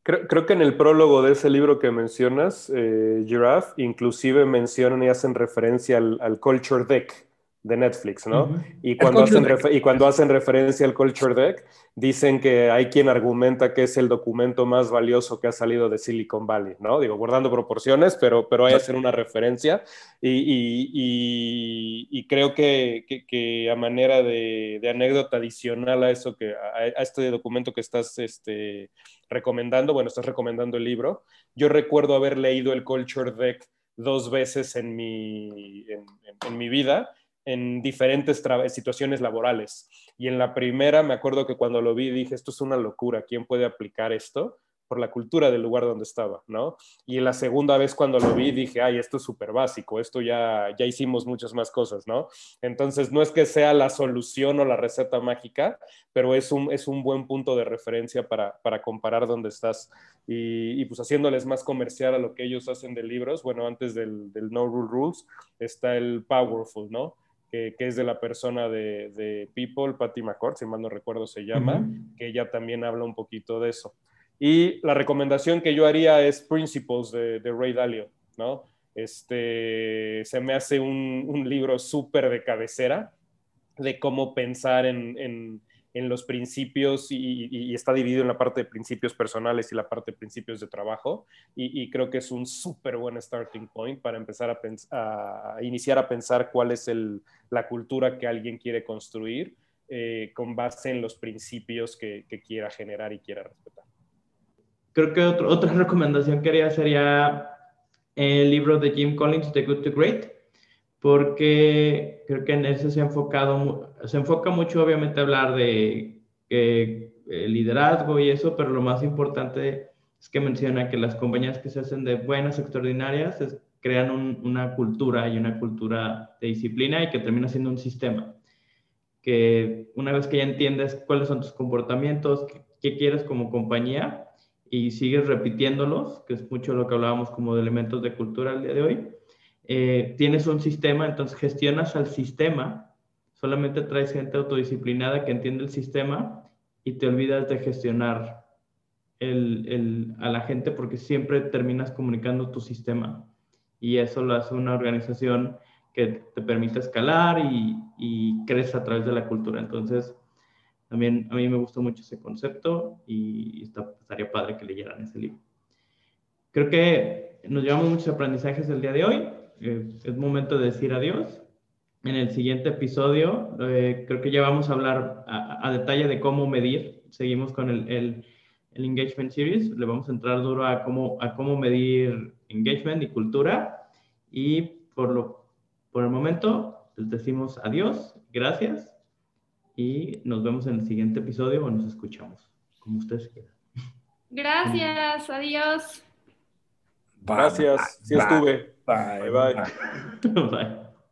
Creo, creo que en el prólogo de ese libro que mencionas, eh, Giraffe, inclusive mencionan y hacen referencia al, al Culture Deck de Netflix, ¿no? y, cuando hacen y cuando hacen referencia al Culture Deck, dicen que hay quien argumenta que es el documento más valioso que ha salido de Silicon Valley, ¿no? Digo, guardando proporciones, pero, pero hay que hacer una referencia y, y, y creo que, que, a manera de, de, anécdota adicional a eso, que a, este documento que estás este, recomendando, bueno, estás recomendando el libro, yo recuerdo haber leído el Culture Deck dos veces en mi, en, en mi vida en diferentes situaciones laborales. Y en la primera me acuerdo que cuando lo vi dije, esto es una locura, ¿quién puede aplicar esto? por la cultura del lugar donde estaba, ¿no? Y la segunda vez cuando lo vi dije, ay, esto es súper básico, esto ya, ya hicimos muchas más cosas, ¿no? Entonces, no es que sea la solución o la receta mágica, pero es un, es un buen punto de referencia para, para comparar dónde estás y, pues haciéndoles más comercial a lo que ellos hacen de libros. Bueno, antes del, del No Rule Rules está el Powerful, ¿no? Que, es de la persona de, People, Patty McCord, si mal no recuerdo se llama, que ella también habla un poquito de eso. Y la recomendación que yo haría es Principles de, Ray Dalio, ¿no? Este, se me hace un, libro súper de cabecera de cómo pensar en, en los principios y, está dividido en la parte de principios personales y la parte de principios de trabajo. Y, creo que es un súper buen starting point para empezar a, iniciar a pensar cuál es la cultura que alguien quiere construir eh, con base en los principios que, quiera generar y quiera respetar. Creo que otra recomendación que sería el libro de Jim Collins, The Good to Great porque creo que en eso se ha enfocado, se enfoca mucho obviamente a hablar de eh, liderazgo y eso, pero lo más importante es que menciona que las compañías que se hacen de buenas, extraordinarias, crean una cultura y una cultura de disciplina y que termina siendo un sistema. Que una vez que ya entiendes cuáles son tus comportamientos, qué, qué quieres como compañía y sigues repitiéndolos, que es mucho lo que hablábamos como de elementos de cultura el día de hoy, eh, tienes un sistema, entonces gestionas al sistema, solamente traes gente autodisciplinada que entiende el sistema y te olvidas de gestionar a la gente porque siempre terminas comunicando tu sistema y eso lo hace una organización que te permite escalar y, y crece a través de la cultura. Entonces, también a mí me gustó mucho ese concepto y está, estaría padre que leyeran ese libro. Creo que nos llevamos muchos aprendizajes el día de hoy. Eh, es momento de decir adiós. En el siguiente episodio, eh, creo que ya vamos a hablar a, detalle de cómo medir. Seguimos con el, el, Engagement Series. Le vamos a entrar duro a cómo, a cómo medir engagement y cultura. Y por, lo, por el momento, les decimos adiós, gracias. Y nos vemos en el siguiente episodio o nos escuchamos, como ustedes quieran. Gracias, adiós. Gracias, sí estuve. Bye bye. bye. bye. [laughs]